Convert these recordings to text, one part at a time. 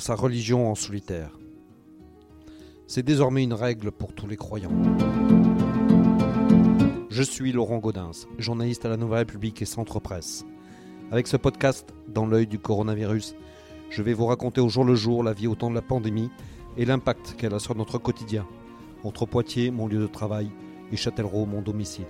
Sa religion en solitaire. C'est désormais une règle pour tous les croyants. Je suis Laurent Gaudens, journaliste à la Nouvelle République et Centre Presse. Avec ce podcast, Dans l'œil du coronavirus, je vais vous raconter au jour le jour la vie au temps de la pandémie et l'impact qu'elle a sur notre quotidien, entre Poitiers, mon lieu de travail, et Châtellerault, mon domicile.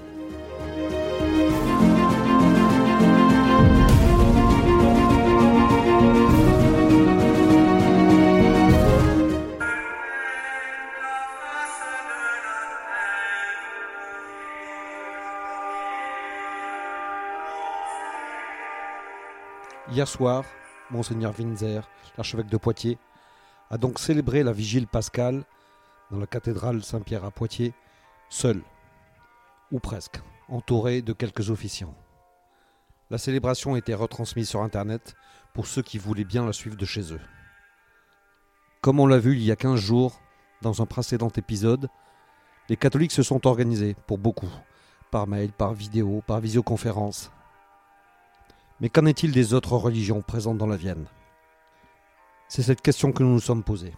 Hier soir, Monseigneur Winzer, l'archevêque de Poitiers, a donc célébré la vigile pascale dans la cathédrale Saint-Pierre à Poitiers, seul, ou presque, entouré de quelques officiants. La célébration a été retransmise sur Internet pour ceux qui voulaient bien la suivre de chez eux. Comme on l'a vu il y a 15 jours, dans un précédent épisode, les catholiques se sont organisés, pour beaucoup, par mail, par vidéo, par visioconférence, mais qu'en est-il des autres religions présentes dans la Vienne? C'est cette question que nous nous sommes posée.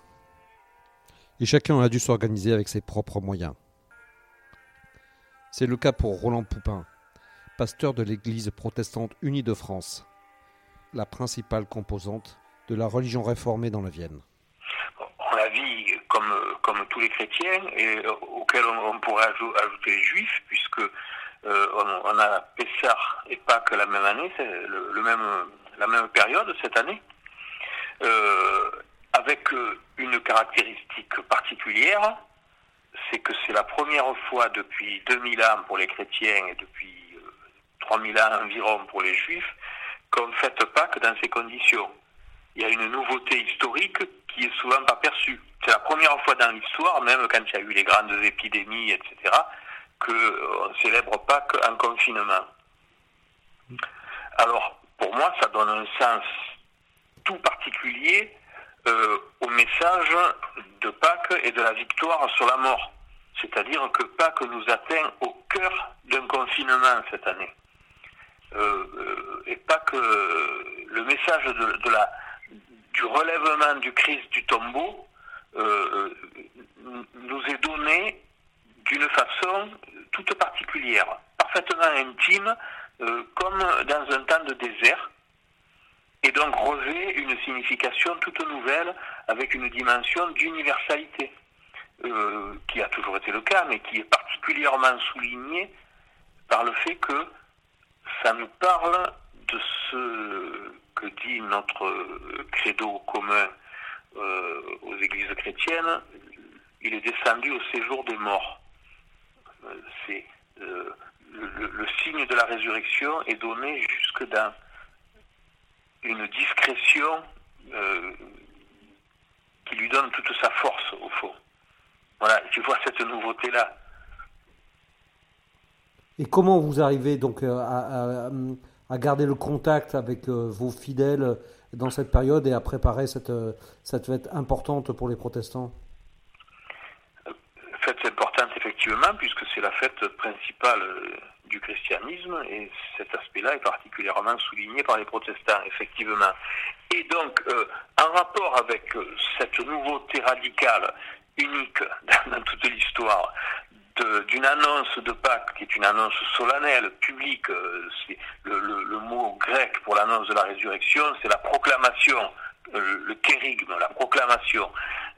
Et chacun a dû s'organiser avec ses propres moyens. C'est le cas pour Roland Poupin, pasteur de l'Église protestante unie de France, la principale composante de la religion réformée dans la Vienne. On la vit comme, tous les chrétiens, et on, pourrait ajouter les juifs, puisque euh, on, a Pessah et Pâques la même année, c'est le, même, la même période cette année, euh, avec euh, une caractéristique particulière, c'est que c'est la première fois depuis 2000 ans pour les chrétiens et depuis 3000 ans environ pour les juifs qu'on fête Pâques dans ces conditions. Il y a une nouveauté historique qui est souvent pas perçue. C'est la première fois dans l'histoire, même quand il y a eu les grandes épidémies, etc., qu'on ne célèbre pas en confinement. Alors, pour moi, ça donne un sens tout particulier euh, au message de Pâques et de la victoire sur la mort. C'est-à-dire que Pâques nous atteint au cœur d'un confinement cette année. Euh, euh, et Pâques, le message de, la, du relèvement du Christ du tombeau nous est donné d'une façon toute particulière, parfaitement intime, euh, comme dans un temps de désert, et donc revêt une signification toute nouvelle avec une dimension d'universalité, euh, qui a toujours été le cas, mais qui est particulièrement soulignée par le fait que ça nous parle de ce que dit notre credo commun euh, aux églises chrétiennes, il est descendu au séjour des morts. Euh, c'est euh, le, signe de la résurrection est donné jusque dans une discrétion euh, qui lui donne toute sa force au fond. Voilà, tu vois cette nouveauté-là. Et comment vous arrivez donc à, garder le contact avec vos fidèles dans cette période et à préparer cette, cette fête importante pour les protestants? Puisque c'est la fête principale euh, du christianisme, et cet aspect-là est particulièrement souligné par les protestants, effectivement. Et donc, euh, en rapport avec euh, cette nouveauté radicale, unique dans, toute l'histoire, d'une annonce de Pâques, qui est une annonce solennelle, publique, c'est le, le, mot grec pour l'annonce de la résurrection, c'est la proclamation le kérigme, la proclamation,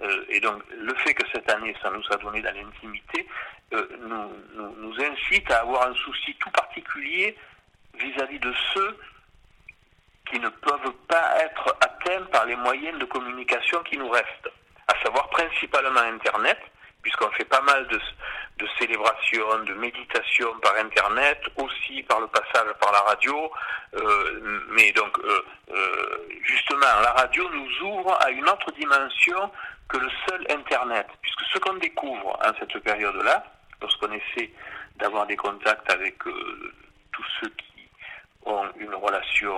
euh, et donc le fait que cette année ça nous a donné dans l'intimité, euh, nous, nous, incite à avoir un souci tout particulier vis-à-vis de ceux qui ne peuvent pas être atteints par les moyens de communication qui nous restent, à savoir principalement Internet, puisqu'on fait pas mal de, de célébrations, de méditations par Internet, aussi par le passage par la radio. Euh, mais donc, euh, euh, justement, la radio nous ouvre à une autre dimension que le seul Internet, puisque ce qu'on découvre en cette période-là, lorsqu'on essaie d'avoir des contacts avec tous ceux qui ont une relation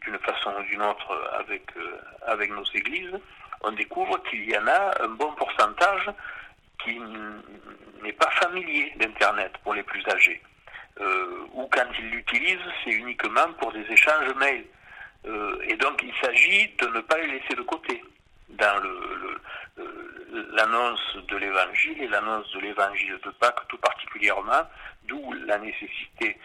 d'une façon ou d'une autre avec, avec nos églises, on découvre qu'il y en a un bon pourcentage qui n'est pas familier d'Internet pour les plus âgés. Euh, ou quand ils l'utilisent, c'est uniquement pour des échanges mails. Euh, et donc il s'agit de ne pas les laisser de côté dans l'annonce de l'évangile et l'annonce de l'évangile de Pâques tout particulièrement, d'où la nécessité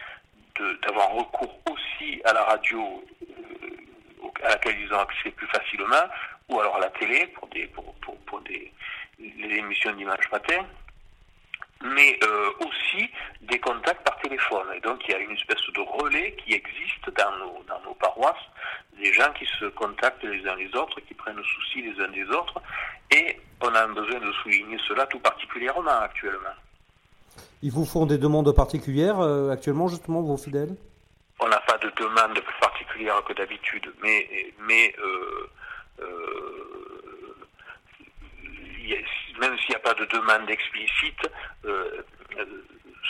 d'avoir recours aussi à la radio euh, à laquelle ils ont accès plus facilement, ou alors à la télé pour, des les émissions dimanche matin, mais euh, aussi des contacts par téléphone. Et donc il y a une espèce de relais qui existe dans nos, dans nos paroisses, des gens qui se contactent les uns les autres, qui prennent souci les uns des autres, et on a besoin de souligner cela tout particulièrement actuellement. Ils vous font des demandes particulières euh, actuellement, justement, vos fidèles? On n'a pas de demande plus particulière que d'habitude, mais, mais euh, même s'il n'y a pas de demande explicite, euh, euh,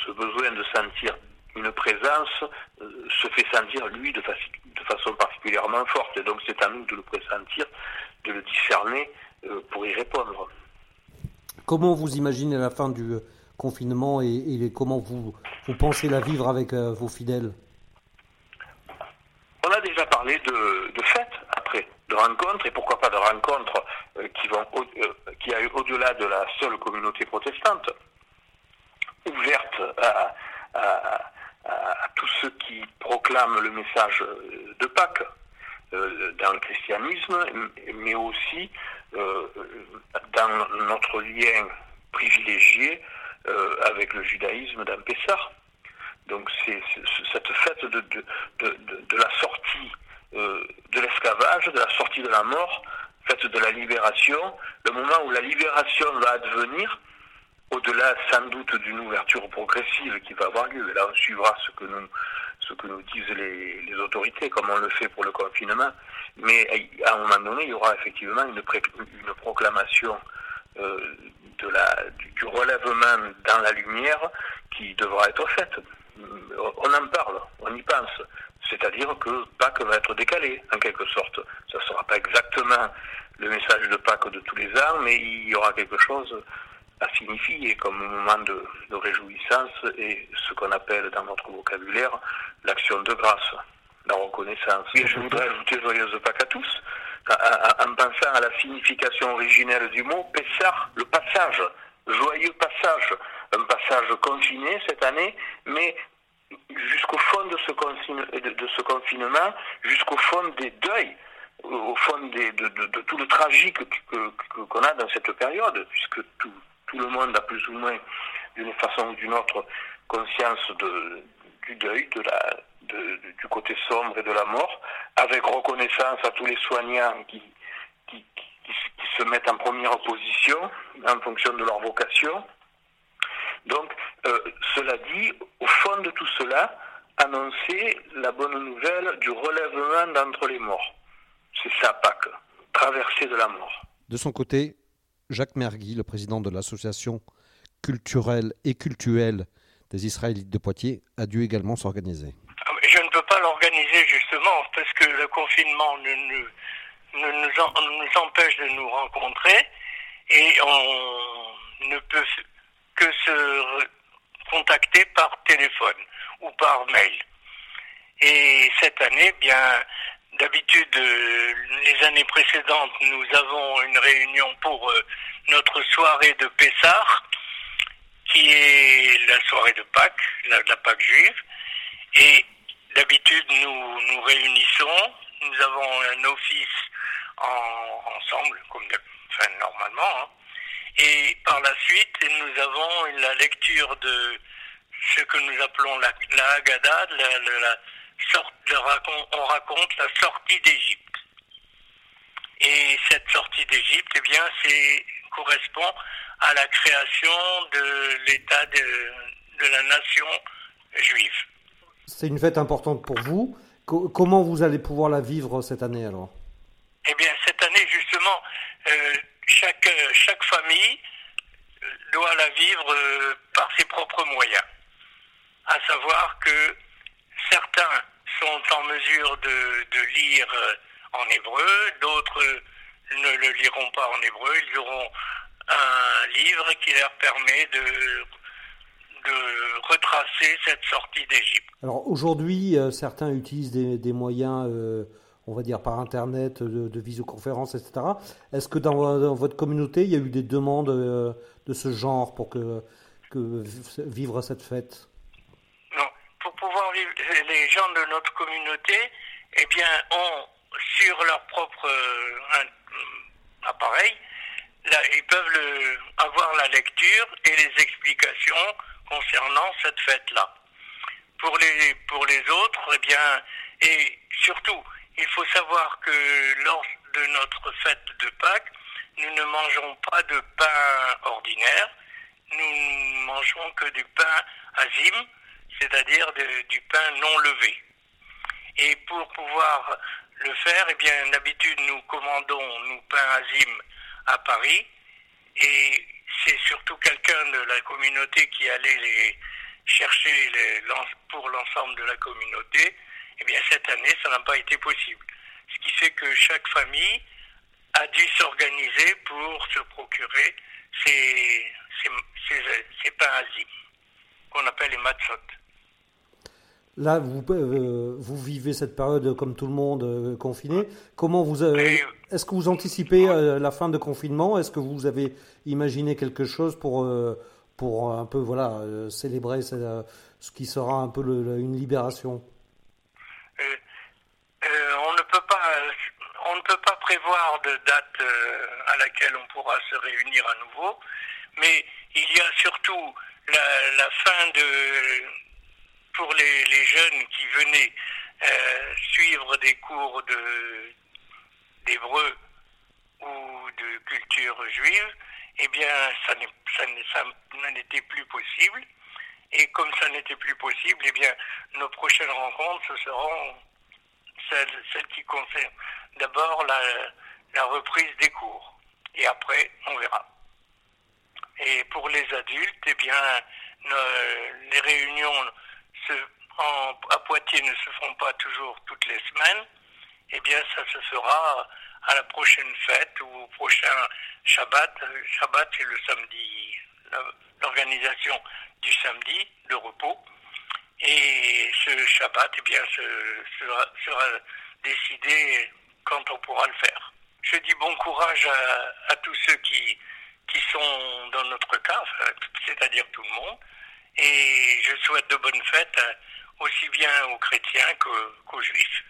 ce besoin de sentir une présence euh, se fait sentir, lui, de, façon particulièrement forte. Et donc c'est à nous de le pressentir, de le discerner pour y répondre. Comment vous imaginez la fin du confinement et, comment vous, vous pensez la vivre avec vos fidèles? On a déjà parlé de, de fêtes après, de rencontres, et pourquoi pas de rencontres qui vont qui a au-delà de la seule communauté protestante, ouverte à, tous ceux qui proclament le message de Pâques euh, dans le christianisme, mais aussi euh, dans notre lien privilégié euh, avec le judaïsme d'un Pessah. Donc c'est cette fête de, de la sortie de l'esclavage, de la sortie de la mort, fait de la libération, le moment où la libération va advenir, au-delà sans doute d'une ouverture progressive qui va avoir lieu. Et là, on suivra ce que nous, ce que nous disent les, autorités, comme on le fait pour le confinement. Mais à un moment donné, il y aura effectivement une, proclamation euh, du relèvement dans la lumière qui devra être faite. On en parle, on y pense. C'est-à-dire que Pâques va être décalé, en quelque sorte. Ça ne sera pas exactement le message de Pâques de tous les ans, mais il y aura quelque chose à signifier comme moment de, réjouissance et ce qu'on appelle dans notre vocabulaire l'action de grâce, la reconnaissance. Et je voudrais ajouter joyeuse Pâques à tous, en, pensant à la signification originelle du mot, Pessar, le passage, joyeux passage, un passage confiné cette année, mais jusqu'au fond de ce, confinement, jusqu'au fond des deuils, au fond de, tout le tragique qu'on a dans cette période, puisque tout, le monde a plus ou moins, d'une façon ou d'une autre, conscience du deuil, du côté sombre et de la mort, avec reconnaissance à tous les soignants qui, qui, se mettent en première position en fonction de leur vocation. Donc, euh, cela dit, au fond de tout cela, annoncer la bonne nouvelle du relèvement d'entre les morts. C'est ça Pâques, traversée de la mort. De son côté, Jacques Mergui, le président de l'association culturelle et cultuelle des Israélites de Poitiers, a dû également s'organiser. Ah, je ne peux pas l'organiser justement parce que le confinement nous, nous empêche de nous rencontrer et on ne peut que se contacter par téléphone ou par mail. Et cette année, bien, d'habitude, euh, les années précédentes, nous avons une réunion pour euh, notre soirée de Pessah, qui est la soirée de Pâques, la, la Pâques juive. Et d'habitude, nous nous réunissons, nous avons un office en, ensemble, comme normalement. Hein. Et par la suite, nous avons la lecture de ce que nous appelons la, la Haggadah, la, la, sorte, on raconte la sortie d'Égypte. Et cette sortie d'Égypte, eh bien, c'est correspond à la création de l'État de, de, la nation juive. C'est une fête importante pour vous. comment vous allez pouvoir la vivre cette année alors? Eh bien, cette année, justement, euh, chaque, chaque famille doit la vivre euh, par ses propres moyens. À savoir que certains sont en mesure de, de lire euh, en hébreu, d'autres ne le liront pas en hébreu, ils auront un livre qui leur permet de, de retracer cette sortie d'Égypte. Alors aujourd'hui, euh, certains utilisent des, moyens, euh, on va dire par Internet, de, visioconférence, etc. Est-ce que dans, votre communauté, il y a eu des demandes euh, de ce genre pour que, vivre cette fête? Non, pour pouvoir vivre, les gens de notre communauté, eh bien, ont sur leur propre appareil, là, ils peuvent avoir la lecture et les explications concernant cette fête-là. Pour les, pour les autres, eh bien, et surtout, il faut savoir que lors de notre fête de Pâques, nous ne mangeons pas de pain ordinaire, nous ne mangeons que du pain azim, c'est-à-dire du pain non levé. Et pour pouvoir le faire, eh bien, d'habitude, nous commandons nos pains azim à Paris. Et c'est surtout quelqu'un de la communauté qui allait les chercher pour l'ensemble de la communauté, eh bien cette année, ça n'a pas été possible. Ce qui fait que chaque famille a dû s'organiser pour se procurer ces, ces, ces, pains qu'on appelle les matzot. Là, vous, euh, vous vivez cette période comme tout le monde euh, confiné. Comment vous avez, est-ce que vous anticipez euh, la fin de confinement? Est-ce que vous avez imaginé quelque chose pour pour un peu voilà célébrer ce, qui sera un peu une libération On ne peut pas on ne peut pas prévoir de date à laquelle on pourra se réunir à nouveau, mais il y a surtout la, fin de pour les, jeunes qui venaient euh, suivre des cours de d'hébreu ou de culture juive, eh bien, ça, n'était plus possible. Et comme ça n'était plus possible, eh bien, nos prochaines rencontres, ce seront celles qui concernent d'abord la, la reprise des cours. Et après, on verra. Et pour les adultes, eh bien, les réunions à Poitiers ne se font pas toujours toutes les semaines, eh bien ça se fera à la prochaine fête ou au prochain Shabbat. Shabbat c'est le samedi, l'organisation du samedi de repos. Et ce Shabbat, eh bien, sera, sera, décidé quand on pourra le faire. Je dis bon courage à, tous ceux qui, qui sont dans notre cas, c'est-à-dire tout le monde, et je souhaite de bonnes fêtes euh, aussi bien aux chrétiens qu'aux juifs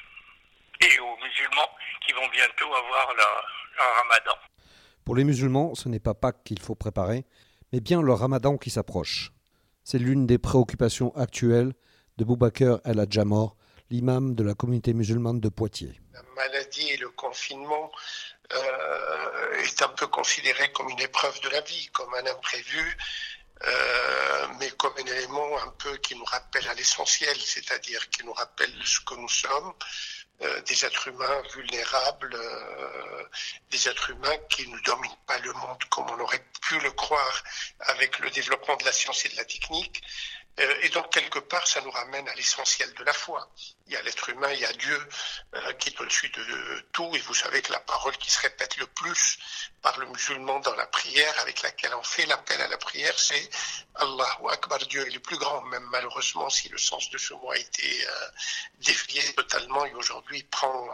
et aux musulmans qui vont bientôt avoir leur, ramadan. Pour les musulmans, ce n'est pas Pâques qu'il faut préparer, mais bien le ramadan qui s'approche. C'est l'une des préoccupations actuelles de Boubaker El Adjamor, l'imam de la communauté musulmane de Poitiers. La maladie et le confinement euh, est un peu considéré comme une épreuve de la vie, comme un imprévu euh, mais comme un élément un peu qui nous rappelle à l'essentiel, c'est-à-dire qui nous rappelle ce que nous sommes, euh, des êtres humains vulnérables, des êtres humains qui ne dominent pas le monde comme on aurait pu le croire avec le développement de la science et de la technique, et donc, quelque part, ça nous ramène à l'essentiel de la foi. Il y a l'être humain, il y a Dieu euh, qui est au-dessus de tout. Et vous savez que la parole qui se répète le plus par le musulman dans la prière, avec laquelle on fait l'appel à la prière, c'est Allahu Akbar, Dieu est le plus grand. Même malheureusement, si le sens de ce mot a été euh, dévié totalement et aujourd'hui prend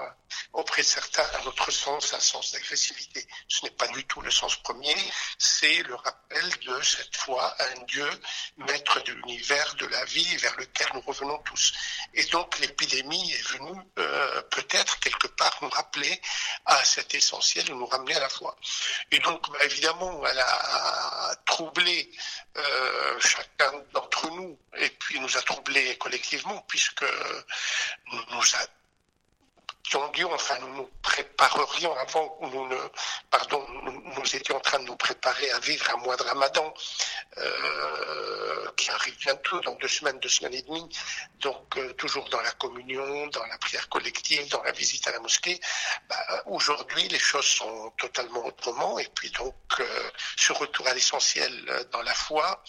auprès de certains un autre sens, un sens d'agressivité. Ce n'est pas du tout le sens premier. C'est le rappel de cette foi à un Dieu maître de l'univers de la vie vers lequel nous revenons tous. Et donc l'épidémie est venue euh, peut-être quelque part nous rappeler à cet essentiel, nous ramener à la foi. Et donc bah, évidemment, elle a troublé euh, chacun d'entre nous, et puis nous a troublés collectivement, puisque nous, nous a enfin, nous préparerions avant, nous étions en train de nous préparer à vivre un mois de ramadan euh, qui arrive bientôt, dans deux semaines, deux semaines et demie, donc euh, toujours dans la communion, dans la prière collective, dans la visite à la mosquée. Bah, aujourd'hui, les choses sont totalement autrement, et puis donc euh, ce retour à l'essentiel dans la foi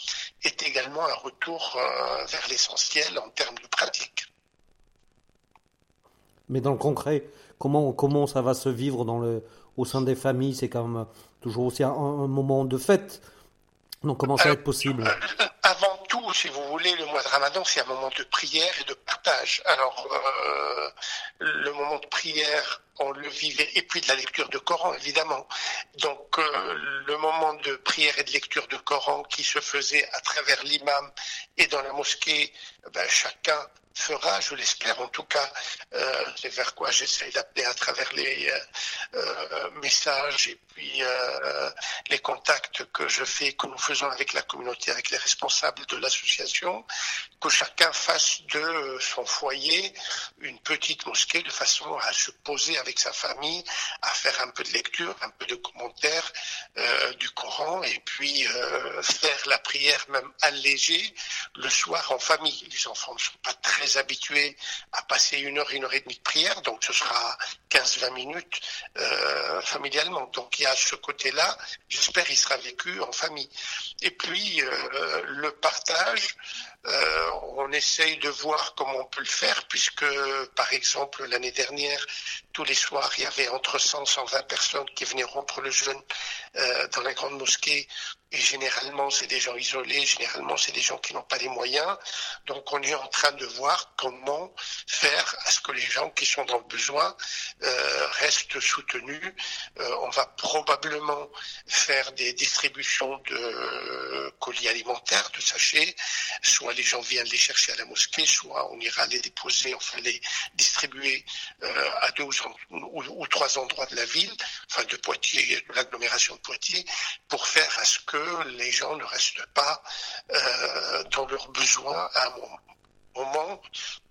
est également un retour vers l'essentiel en termes de pratique. Mais dans le concret, comment, comment ça va se vivre dans le, au sein des familles, c'est quand même toujours aussi un, moment de fête. Donc comment ça va être possible? Avant tout, si vous voulez, le mois de Ramadan, c'est un moment de prière et de partage. Alors, euh, le moment de prière, on le vivait, et puis de la lecture de Coran, évidemment. Donc, euh, le moment de prière et de lecture de Coran qui se faisait à travers l'imam et dans la mosquée, ben, chacun fera, je l'espère en tout cas, euh, c'est vers quoi j'essaie d'appeler à travers les euh, euh, messages et puis les contacts que je fais, que nous faisons avec la communauté, avec les responsables de l'association, que chacun fasse de son foyer une petite mosquée de façon à se poser avec sa famille, à faire un peu de lecture, un peu de commentaires du Coran et puis faire la prière même allégée le soir en famille. Les enfants ne sont pas très habitués à passer une heure, une heure et demie de prière, donc ce sera 15-20 minutes euh, familialement. Donc il y a ce côté-là, j'espère il sera vécu en famille. Et puis euh, le partage, euh, on essaye de voir comment on peut le faire, puisque par exemple l'année dernière, tous les soirs, il y avait entre 100 et 120 personnes qui venaient rompre le jeûne dans la grande mosquée et généralement, c'est des gens isolés, généralement, c'est des gens qui n'ont pas les moyens. Donc, on est en train de voir comment faire à ce que les gens qui sont dans le besoin euh, restent soutenus. Euh, on va probablement faire des distributions de colis alimentaires, de sachets. Soit les gens viennent les chercher à la mosquée, soit on ira les déposer, enfin les distribuer euh, à deux ou, trois endroits de la ville, enfin de Poitiers, de l'agglomération de Poitiers, pour faire à ce que les gens ne restent pas euh, dans leurs besoins à un moment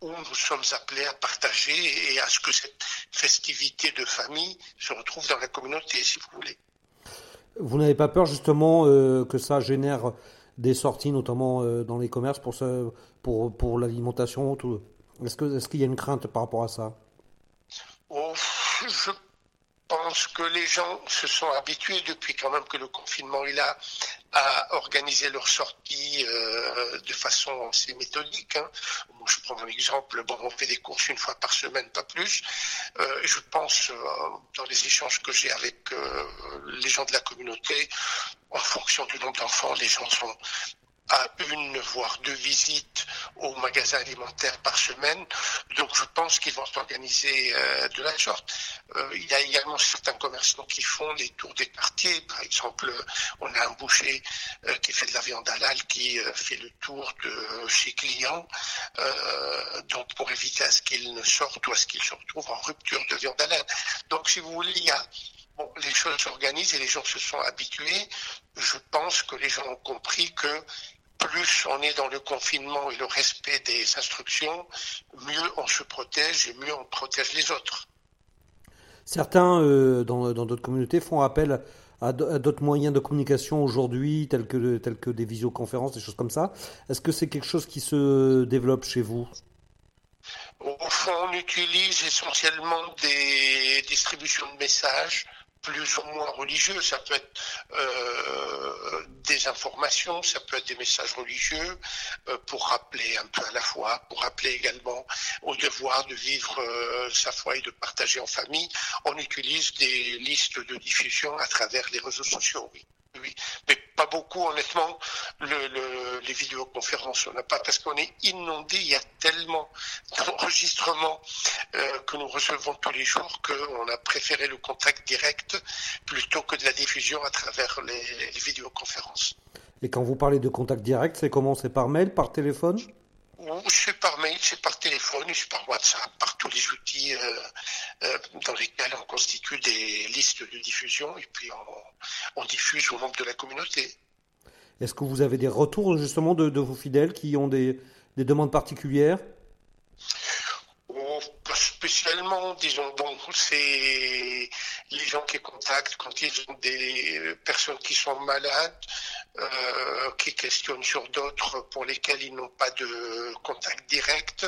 où nous sommes appelés à partager et à ce que cette festivité de famille se retrouve dans la communauté, si vous voulez. Vous n'avez pas peur justement euh, que ça génère des sorties, notamment euh, dans les commerces, pour, pour, pour l'alimentation Est-ce qu'il est qu'il y a une crainte par rapport à ça? Pense que les gens se sont habitués depuis quand même que le confinement est là à organiser leur sortie euh, de façon assez méthodique. Hein. je prends un exemple, bon, on fait des courses une fois par semaine, pas plus. Euh, je pense, euh, dans les échanges que j'ai avec les gens de la communauté, en fonction du nombre d'enfants, les gens sont à une voire deux visites au magasin alimentaire par semaine. Donc je pense qu'ils vont s'organiser euh, de la sorte. Euh, il y a également certains commerçants qui font des tours des quartiers. Par exemple, on a un boucher euh, qui fait de la viande halal qui fait le tour de ses clients, donc pour éviter à ce qu'ils ne sortent ou à ce qu'ils se retrouvent en rupture de viande halal. Donc si vous voulez, les choses s'organisent et les gens se sont habitués. Je pense que les gens ont compris que plus on est dans le confinement et le respect des instructions, mieux on se protège et mieux on protège les autres. Certains, euh, dans d'autres communautés, font appel à d'autres moyens de communication aujourd'hui, tels que, tels que des visioconférences, des choses comme ça. Est-ce que c'est quelque chose qui se développe chez vous? Au fond, on utilise essentiellement des distributions de messages plus ou moins religieux. Ça peut être euh, des informations, ça peut être des messages religieux euh, pour rappeler un peu à la fois, pour rappeler également au devoir de vivre euh, sa foi et de partager en famille. On utilise des listes de diffusion à travers les réseaux sociaux, oui. Oui, mais pas beaucoup, honnêtement, le, les vidéoconférences. On n'a pas, parce qu'on est inondé, il y a tellement d'enregistrements euh, que nous recevons tous les jours qu'on a préféré le contact direct plutôt que de la diffusion à travers les vidéoconférences. Et quand vous parlez de contact direct, c'est comment? C'est par mail, par téléphone? C'est par mail, c'est par téléphone, c'est par WhatsApp, par tous les outils euh, euh, dans lesquels on constitue des listes de diffusion et puis on, diffuse au nombre de la communauté. Est-ce que vous avez des retours justement de, vos fidèles qui ont des, demandes particulières? Oh, Pas spécialement, disons, bon, c'est les gens qui contactent quand ils ont des personnes qui sont malades, euh, qui questionnent sur d'autres pour lesquels ils n'ont pas de contact direct.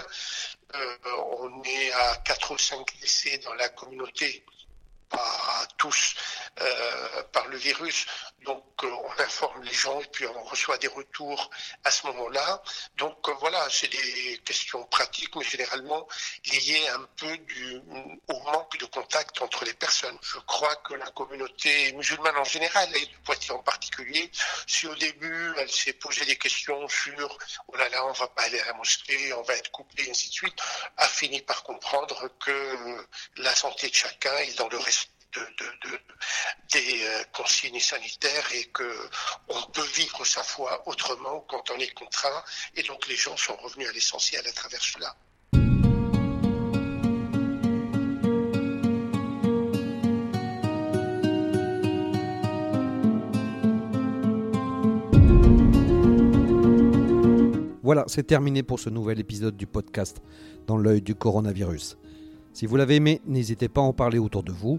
Euh, on est à 4 ou 5 décès dans la communauté pas tous euh, par le virus. Donc euh, on informe les gens et puis on reçoit des retours à ce moment-là. Donc euh, voilà, c'est des questions pratiques, mais généralement liées un peu au manque de contact entre les personnes. Je crois que la communauté musulmane en général, et de Poitiers en particulier, si au début elle s'est posé des questions sur oh là là, on va pas aller à la mosquée, on va être coupé, ainsi de suite, a fini par comprendre que la santé de chacun est dans le respect de, des euh, consignes sanitaires et que on peut vivre sa foi autrement quand on est contraint. Et donc les gens sont revenus à l'essentiel à travers cela. Voilà, c'est terminé pour ce nouvel épisode du podcast Dans l'œil du coronavirus. Si vous l'avez aimé, n'hésitez pas à en parler autour de vous